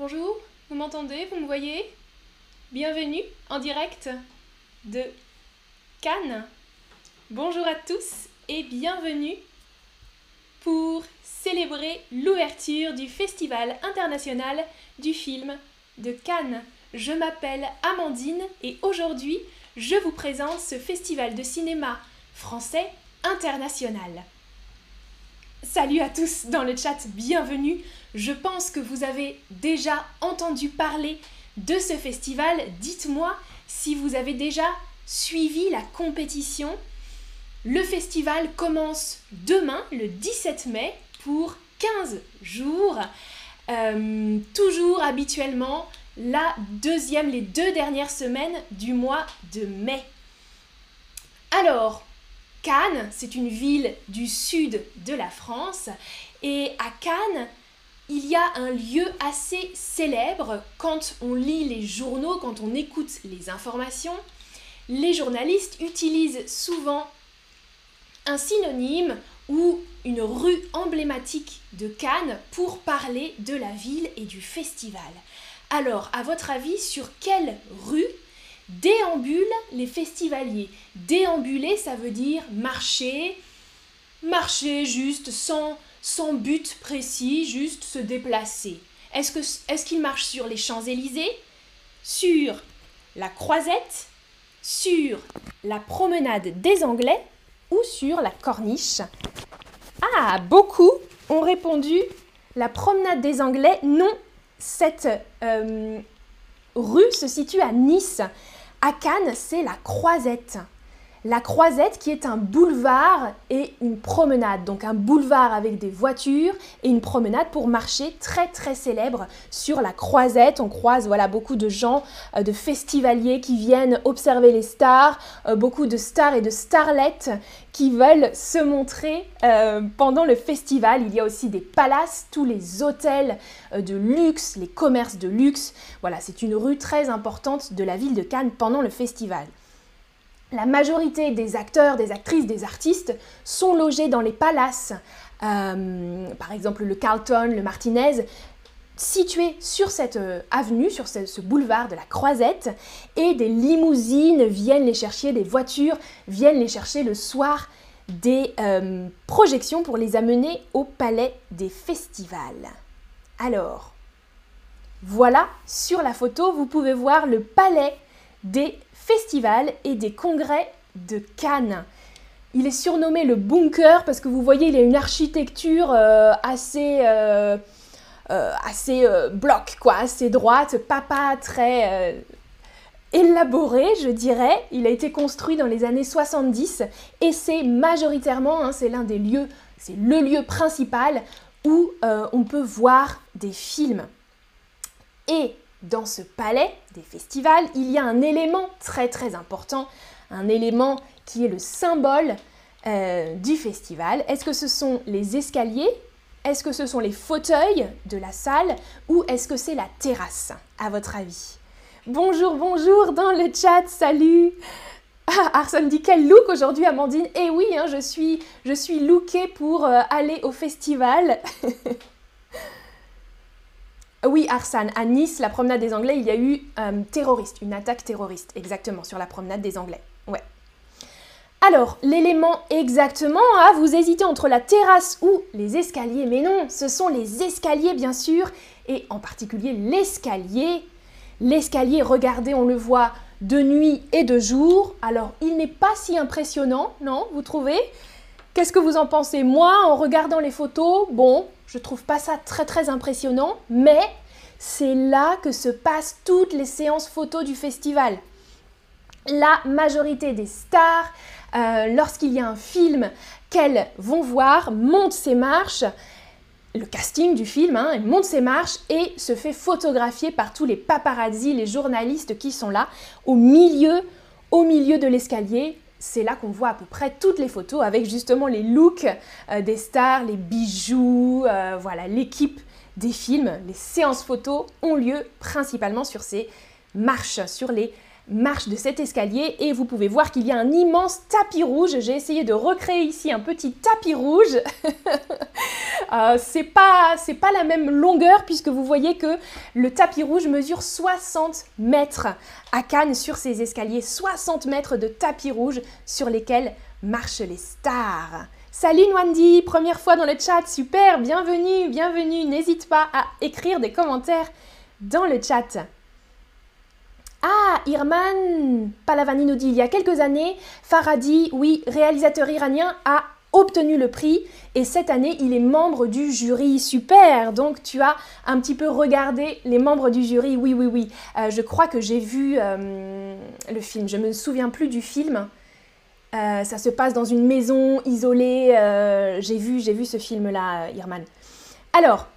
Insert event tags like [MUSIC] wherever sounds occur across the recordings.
Bonjour, vous m'entendez Vous me voyez? Bienvenue en direct de Cannes. Bonjour à tous et bienvenue pour célébrer l'ouverture du Festival international du film de Cannes. Je m'appelle Amandine et aujourd'hui je vous présente ce festival de cinéma français international. Salut à tous dans le chat, bienvenue. Je pense que vous avez déjà entendu parler de ce festival. Dites-moi si vous avez déjà suivi la compétition. Le festival commence demain, le 17 mai, pour 15 jours. Euh, toujours habituellement la deuxième, les deux dernières semaines du mois de mai. Alors, Cannes, c'est une ville du sud de la France et à Cannes, il y a un lieu assez célèbre quand on lit les journaux, quand on écoute les informations. Les journalistes utilisent souvent un synonyme ou une rue emblématique de Cannes pour parler de la ville et du festival. Alors, à votre avis, sur quelle rue déambulent les festivaliers? Déambuler, ça veut dire marcher, marcher juste sans, sans but précis, juste se déplacer. Est-ce qu'ils est marchent sur les Champs-Élysées? Sur la Croisette? Sur la promenade des Anglais? Ou sur la Corniche? Ah, beaucoup ont répondu la promenade des Anglais, non, cette euh, rue se situe à Nice. À Cannes, c'est la Croisette. La Croisette qui est un boulevard et une promenade. Donc un boulevard avec des voitures et une promenade pour marcher très très célèbre sur la Croisette. On croise voilà beaucoup de gens, euh, de festivaliers qui viennent observer les stars, euh, beaucoup de stars et de starlettes qui veulent se montrer euh, pendant le festival. Il y a aussi des palaces, tous les hôtels de luxe, les commerces de luxe. Voilà, c'est une rue très importante de la ville de Cannes pendant le festival. La majorité des acteurs, des actrices, des artistes sont logés dans les palaces, euh, par exemple le Carlton, le Martinez, situés sur cette euh, avenue, sur ce, boulevard de la Croisette, et des limousines viennent les chercher, des voitures viennent les chercher le soir des euh, projections pour les amener au palais des festivals. Alors, voilà, sur la photo, vous pouvez voir le palais des et des congrès de Cannes. Il est surnommé le bunker parce que vous voyez, il a une architecture euh, assez, euh, euh, bloc, quoi, assez droite, papa très élaboré, je dirais. Il a été construit dans les années 70 et c'est majoritairement, hein, c'est l'un des lieux, c'est le lieu principal où on peut voir des films. Dans ce palais des festivals, il y a un élément très très important, un élément qui est le symbole euh, du festival. Est-ce que ce sont les escaliers? Est-ce que ce sont les fauteuils de la salle? Ou est-ce que c'est la terrasse, à votre avis? Bonjour, bonjour dans le chat, salut! Ah, Arsène dit quel look aujourd'hui Amandine. Eh oui, hein, je suis, je suis lookée pour euh, aller au festival. [LAUGHS] Oui, Arsane, à Nice, la promenade des Anglais, il y a eu euh, terroriste, une attaque terroriste, exactement, sur la promenade des Anglais. Ouais. Alors, l'élément exactement, ah, vous hésitez entre la terrasse ou les escaliers, mais non, ce sont les escaliers bien sûr, et en particulier l'escalier. L'escalier, regardez, on le voit de nuit et de jour, alors il n'est pas si impressionnant, non, vous trouvez? Qu'est-ce que vous en pensez? Moi, en regardant les photos, bon, je trouve pas ça très très impressionnant, mais c'est là que se passent toutes les séances photos du festival. La majorité des stars, euh, lorsqu'il y a un film qu'elles vont voir, montent ces marches, le casting du film, hein, monte ses marches et se fait photographier par tous les paparazzi, les journalistes qui sont là, au milieu, au milieu de l'escalier, c'est là qu'on voit à peu près toutes les photos avec justement les looks euh, des stars, les bijoux, euh, voilà, l'équipe des films. Les séances photos ont lieu principalement sur ces marches, sur les marche de cet escalier et vous pouvez voir qu'il y a un immense tapis rouge. J'ai essayé de recréer ici un petit tapis rouge. [LAUGHS] euh, c'est pas, pas la même longueur puisque vous voyez que le tapis rouge mesure 60 mètres à Cannes sur ces escaliers. 60 mètres de tapis rouge sur lesquels marchent les stars. Salut Nwandi, première fois dans le chat, super, bienvenue, bienvenue. N'hésite pas à écrire des commentaires dans le chat. Ah, Irman Palavani nous dit il y a quelques années, Faradi, oui, réalisateur iranien, a obtenu le prix et cette année il est membre du jury. Super Donc tu as un petit peu regardé les membres du jury. Oui, oui, oui. Euh, je crois que j'ai vu euh, le film. Je ne me souviens plus du film. Euh, ça se passe dans une maison isolée. j'ai vu, j'ai vu ce film-là, Irman. Alors,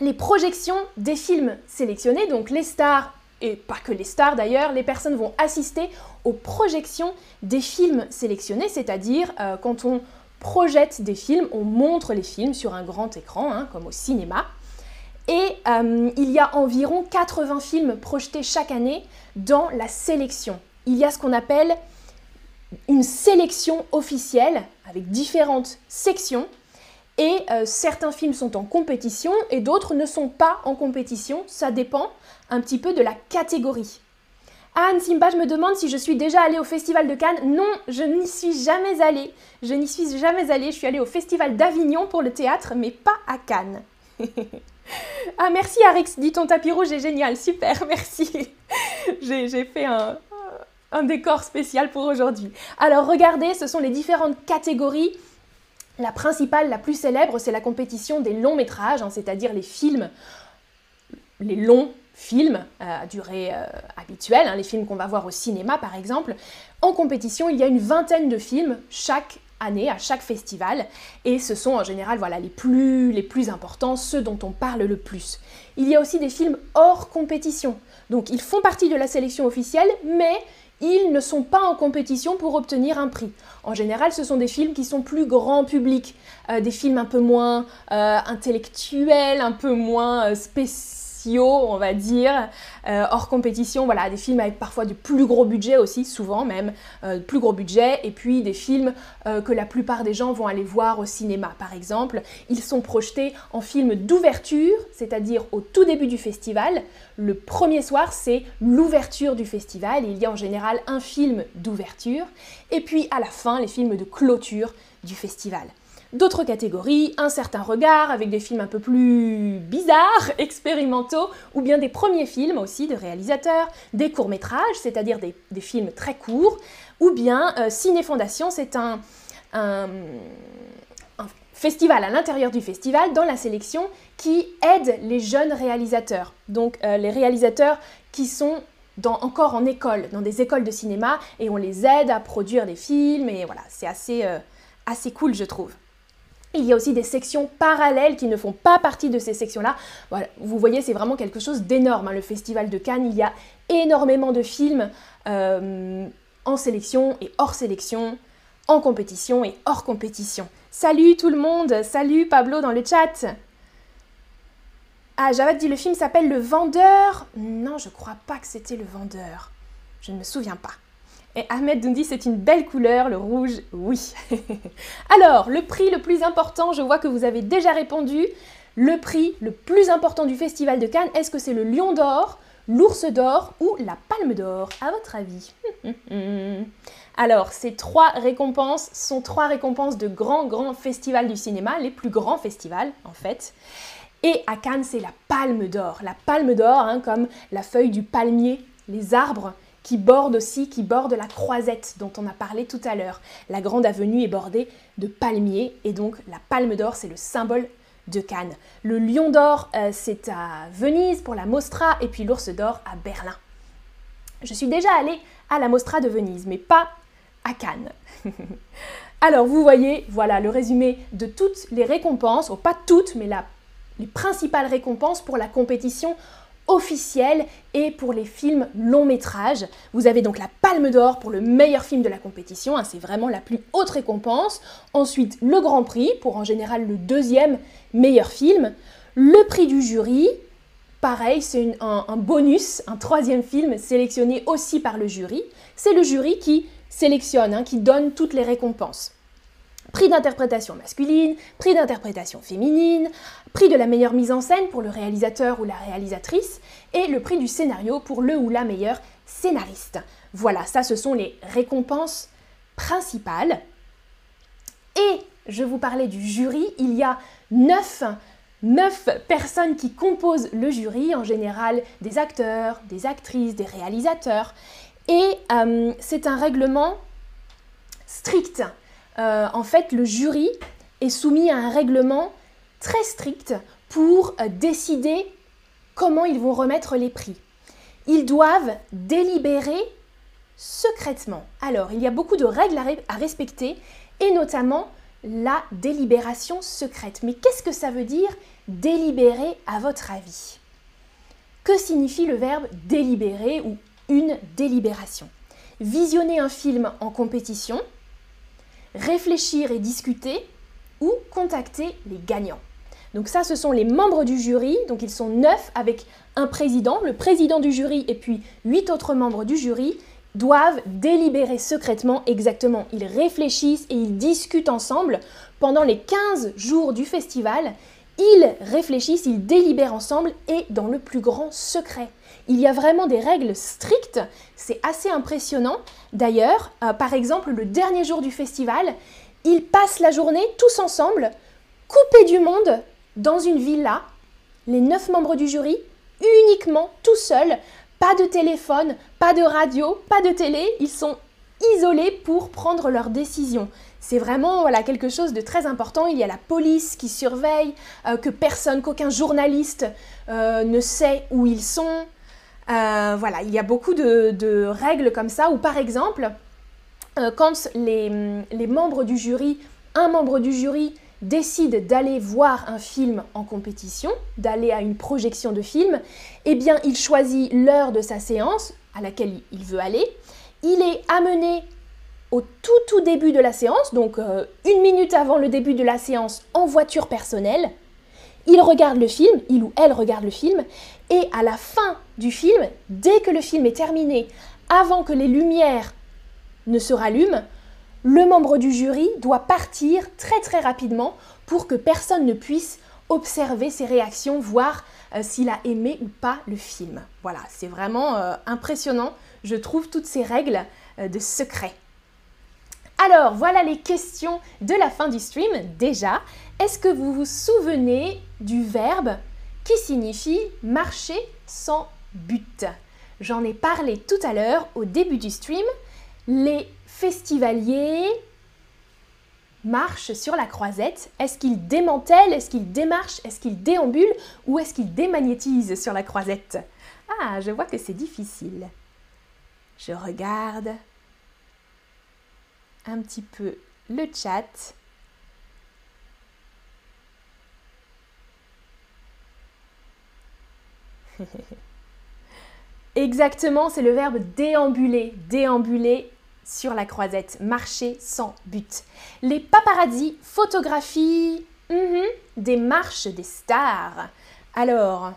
les projections des films sélectionnés, donc les stars et pas que les stars d'ailleurs, les personnes vont assister aux projections des films sélectionnés, c'est-à-dire euh, quand on projette des films, on montre les films sur un grand écran, hein, comme au cinéma. Et euh, il y a environ 80 films projetés chaque année dans la sélection. Il y a ce qu'on appelle une sélection officielle avec différentes sections et euh, certains films sont en compétition et d'autres ne sont pas en compétition. Ça dépend un petit peu de la catégorie. Anne Simba, je me demande si je suis déjà allée au Festival de Cannes. Non, je n'y suis jamais allée. Je n'y suis jamais allée. Je suis allée au Festival d'Avignon pour le théâtre, mais pas à Cannes. [LAUGHS] ah, merci Arix, dit ton tapis rouge est génial. Super, [LAUGHS] merci. J'ai fait un décor spécial pour aujourd'hui. Alors regardez, ce sont les différentes catégories la principale, la plus célèbre, c'est la compétition des longs métrages, hein, c'est-à-dire les films, les longs films euh, à durée euh, habituelle, hein, les films qu'on va voir au cinéma par exemple. En compétition, il y a une vingtaine de films chaque année, à chaque festival, et ce sont en général voilà, plus, les plus importants, ceux dont on parle le plus. Il y a aussi des films hors compétition, donc ils font partie de la sélection officielle, mais ils ne sont pas en compétition pour obtenir un prix. En général, ce sont des films qui sont plus grand public, euh, des films un peu moins euh, intellectuels, un peu moins euh, on va dire, euh, hors compétition, voilà, des films avec parfois de plus gros budget aussi, souvent même, euh, plus gros budget, et puis des films euh, que la plupart des gens vont aller voir au cinéma, par exemple. Ils sont projetés en film d'ouverture, c'est-à-dire au tout début du festival. Le premier soir, c'est l'ouverture du festival, il y a en général un film d'ouverture, et puis à la fin, les films de clôture du festival. D'autres catégories, un certain regard avec des films un peu plus bizarres, expérimentaux, ou bien des premiers films aussi de réalisateurs, des courts-métrages, c'est-à-dire des, films très courts, ou bien euh, Ciné Fondation, c'est un, festival à l'intérieur du festival dans la sélection qui aide les jeunes réalisateurs. Donc euh, les réalisateurs qui sont encore en école, dans des écoles de cinéma, et on les aide à produire des films, et voilà, c'est assez, euh, assez cool je trouve. Il y a aussi des sections parallèles qui ne font pas partie de ces sections-là. Voilà, vous voyez, c'est vraiment quelque chose d'énorme. Hein, le Festival de Cannes, il y a énormément de films euh, en sélection et hors sélection, en compétition et hors compétition. Salut tout le monde, salut Pablo dans le chat. Ah, Javad dit le film s'appelle Le Vendeur. Non, je crois pas que c'était Le Vendeur. Je ne me souviens pas. Et Ahmed nous c'est une belle couleur, le rouge, oui. [LAUGHS] Alors, le prix le plus important, je vois que vous avez déjà répondu. Le prix le plus important du Festival de Cannes, est-ce que c'est le Lion d'Or, l'Ours d'Or ou la Palme d'Or, à votre avis? [LAUGHS] Alors, ces trois récompenses sont trois récompenses de grands, grands festivals du cinéma, les plus grands festivals en fait. Et à Cannes, c'est la Palme d'Or. La Palme d'Or, hein, comme la feuille du palmier, les arbres qui borde aussi, qui borde la croisette dont on a parlé tout à l'heure. La grande avenue est bordée de palmiers et donc la palme d'or, c'est le symbole de Cannes. Le lion d'or, euh, c'est à Venise pour la Mostra et puis l'ours d'or à Berlin. Je suis déjà allée à la Mostra de Venise, mais pas à Cannes. [LAUGHS] Alors vous voyez, voilà le résumé de toutes les récompenses, pas toutes, mais les principales récompenses pour la compétition officielle et pour les films long métrage. Vous avez donc la Palme d'Or pour le meilleur film de la compétition, hein, c'est vraiment la plus haute récompense. Ensuite, le Grand Prix pour en général le deuxième meilleur film. Le prix du jury pareil, c'est un, un bonus, un troisième film sélectionné aussi par le jury. C'est le jury qui sélectionne, hein, qui donne toutes les récompenses. Prix d'interprétation masculine, prix d'interprétation féminine, prix de la meilleure mise en scène pour le réalisateur ou la réalisatrice, et le prix du scénario pour le ou la meilleure scénariste. Voilà, ça ce sont les récompenses principales. Et je vous parlais du jury, il y a neuf, neuf personnes qui composent le jury, en général des acteurs, des actrices, des réalisateurs. Et euh, c'est un règlement strict. Euh, en fait, le jury est soumis à un règlement très strict pour euh, décider comment ils vont remettre les prix. Ils doivent délibérer secrètement. Alors, il y a beaucoup de règles à, respecter, et notamment la délibération secrète. Mais qu'est-ce que ça veut dire délibérer à votre avis? Que signifie le verbe délibérer ou une délibération? Visionner un film en compétition, réfléchir et discuter ou contacter les gagnants. Donc ça, ce sont les membres du jury, donc ils sont neuf avec un président, le président du jury et puis huit autres membres du jury doivent délibérer secrètement exactement. Ils réfléchissent et ils discutent ensemble pendant les 15 jours du festival. Ils réfléchissent, ils délibèrent ensemble et dans le plus grand secret. Il y a vraiment des règles strictes, c'est assez impressionnant. D'ailleurs, euh, par exemple, le dernier jour du festival, ils passent la journée tous ensemble, coupés du monde, dans une villa, les neuf membres du jury, uniquement tout seuls, pas de téléphone, pas de radio, pas de télé, ils sont isolés pour prendre leurs décisions. C'est vraiment voilà, quelque chose de très important. Il y a la police qui surveille, euh, que personne, qu'aucun journaliste euh, ne sait où ils sont. Euh, voilà, il y a beaucoup de, règles comme ça, où par exemple, quand les, les membres du jury, un membre du jury décide d'aller voir un film en compétition, d'aller à une projection de film, eh bien il choisit l'heure de sa séance à laquelle il veut aller. Il est amené au tout tout début de la séance, donc euh, une minute avant le début de la séance en voiture personnelle. Il regarde le film, il ou elle regarde le film, et à la fin du film, dès que le film est terminé, avant que les lumières ne se rallument, le membre du jury doit partir très très rapidement pour que personne ne puisse observer ses réactions, voir euh, s'il a aimé ou pas le film. Voilà, c'est vraiment euh, impressionnant, je trouve, toutes ces règles euh, de secret. Alors, voilà les questions de la fin du stream. Déjà, est-ce que vous vous souvenez du verbe qui signifie marcher sans but? J'en ai parlé tout à l'heure au début du stream. Les festivaliers marche sur la croisette Est-ce qu'il démantèle Est-ce qu'il démarche Est-ce qu'il déambule Ou est-ce qu'il démagnétise sur la croisette? Ah, je vois que c'est difficile. Je regarde un petit peu le chat. [LAUGHS] Exactement, c'est le verbe déambuler. Déambuler sur la croisette, marcher sans but. Les paparazzi photographient mhm, des marches des stars. Alors,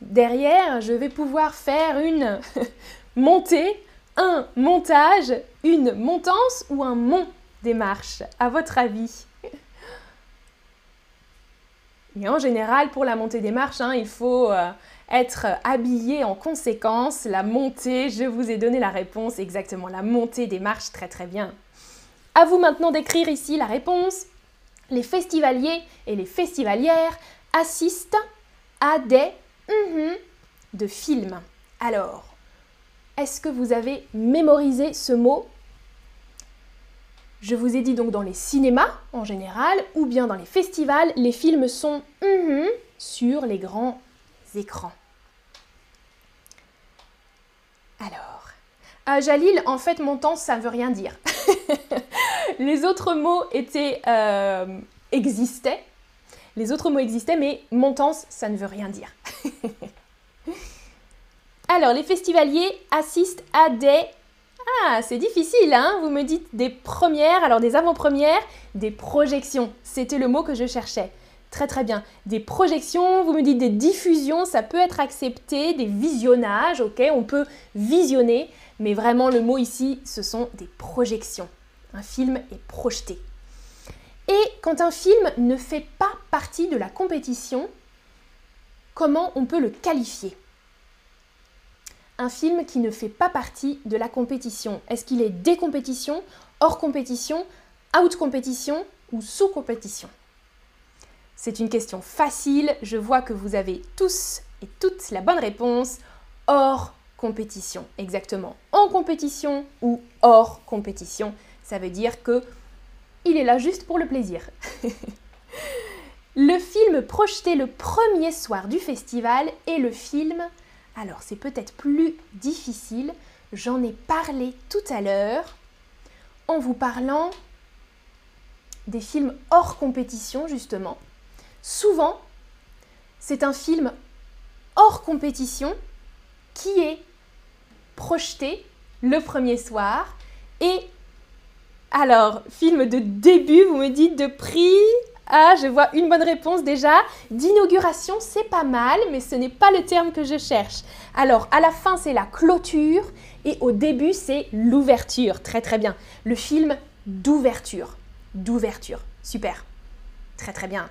derrière, je vais pouvoir faire une [LAUGHS] montée, un montage, une montance ou un mont des marches, à votre avis? Et en général, pour la montée des marches, hein, il faut euh, être habillé en conséquence. La montée, je vous ai donné la réponse exactement. La montée des marches, très très bien. À vous maintenant d'écrire ici la réponse. Les festivaliers et les festivalières assistent à des mm-hmm de films. Alors, est-ce que vous avez mémorisé ce mot? Je vous ai dit donc dans les cinémas en général ou bien dans les festivals, les films sont mm-hmm sur les grands écrans. Alors, euh, Jalil, en fait, montant, ça ne veut rien dire. [LAUGHS] les autres mots étaient, euh, existaient. Les autres mots existaient, mais montance, ça ne veut rien dire. [LAUGHS] Alors, les festivaliers assistent à des... Ah, c'est difficile, hein Vous me dites des premières, alors des avant-premières, des projections. C'était le mot que je cherchais. Très très bien. Des projections, vous me dites des diffusions, ça peut être accepté, des visionnages, ok, on peut visionner, mais vraiment le mot ici, ce sont des projections. Un film est projeté. Et quand un film ne fait pas partie de la compétition, comment on peut le qualifier? Un film qui ne fait pas partie de la compétition, est-ce qu'il est des compétitions, hors compétition, out compétition ou sous compétition? C'est une question facile, je vois que vous avez tous et toutes la bonne réponse. Hors compétition, exactement. En compétition ou hors compétition, ça veut dire que il est là juste pour le plaisir. [LAUGHS] le film projeté le premier soir du festival est le film, alors c'est peut-être plus difficile, j'en ai parlé tout à l'heure en vous parlant des films hors compétition justement. Souvent, c'est un film hors compétition qui est projeté le premier soir et alors, film de début, vous me dites de prix? Ah, je vois une bonne réponse déjà. D'inauguration, c'est pas mal, mais ce n'est pas le terme que je cherche. Alors, à la fin, c'est la clôture et au début, c'est l'ouverture. Très très bien. Le film d'ouverture. D'ouverture. Super. Très très bien.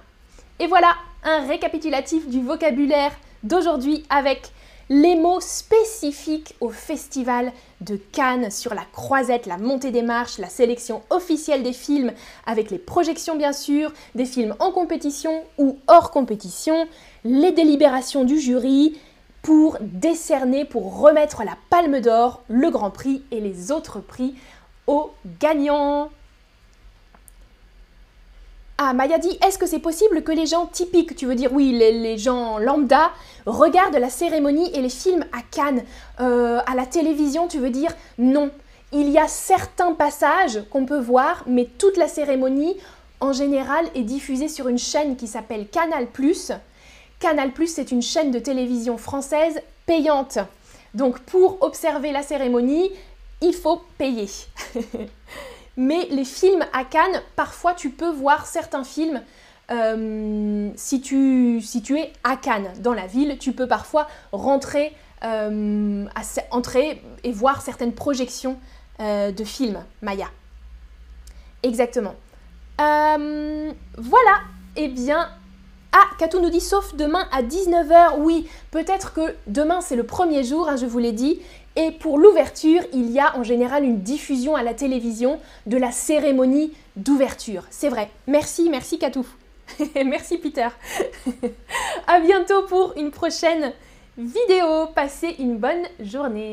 Et voilà un récapitulatif du vocabulaire d'aujourd'hui avec les mots spécifiques au festival de Cannes sur la croisette, la montée des marches, la sélection officielle des films avec les projections bien sûr, des films en compétition ou hors compétition, les délibérations du jury pour décerner, pour remettre la palme d'or, le grand prix et les autres prix aux gagnants. Ah, Maya dit, est-ce que c'est possible que les gens typiques, tu veux dire oui, les, gens lambda, regardent la cérémonie et les films à Cannes, euh, à la télévision, tu veux dire? Non. Il y a certains passages qu'on peut voir, mais toute la cérémonie, en général, est diffusée sur une chaîne qui s'appelle Canal ⁇ Canal ⁇ c'est une chaîne de télévision française payante. Donc pour observer la cérémonie, il faut payer. [LAUGHS] Mais les films à Cannes, parfois tu peux voir certains films. Euh, si, tu, es à Cannes, dans la ville, tu peux parfois rentrer, euh, entrer et voir certaines projections euh, de films Maya. Exactement. voilà, eh bien, ah, Katou nous dit sauf demain à 19h. Oui, peut-être que demain c'est le premier jour, hein, je vous l'ai dit, et pour l'ouverture, il y a en général une diffusion à la télévision de la cérémonie d'ouverture. C'est vrai. Merci, merci Katou. [LAUGHS] merci Peter. [LAUGHS] à bientôt pour une prochaine vidéo. Passez une bonne journée.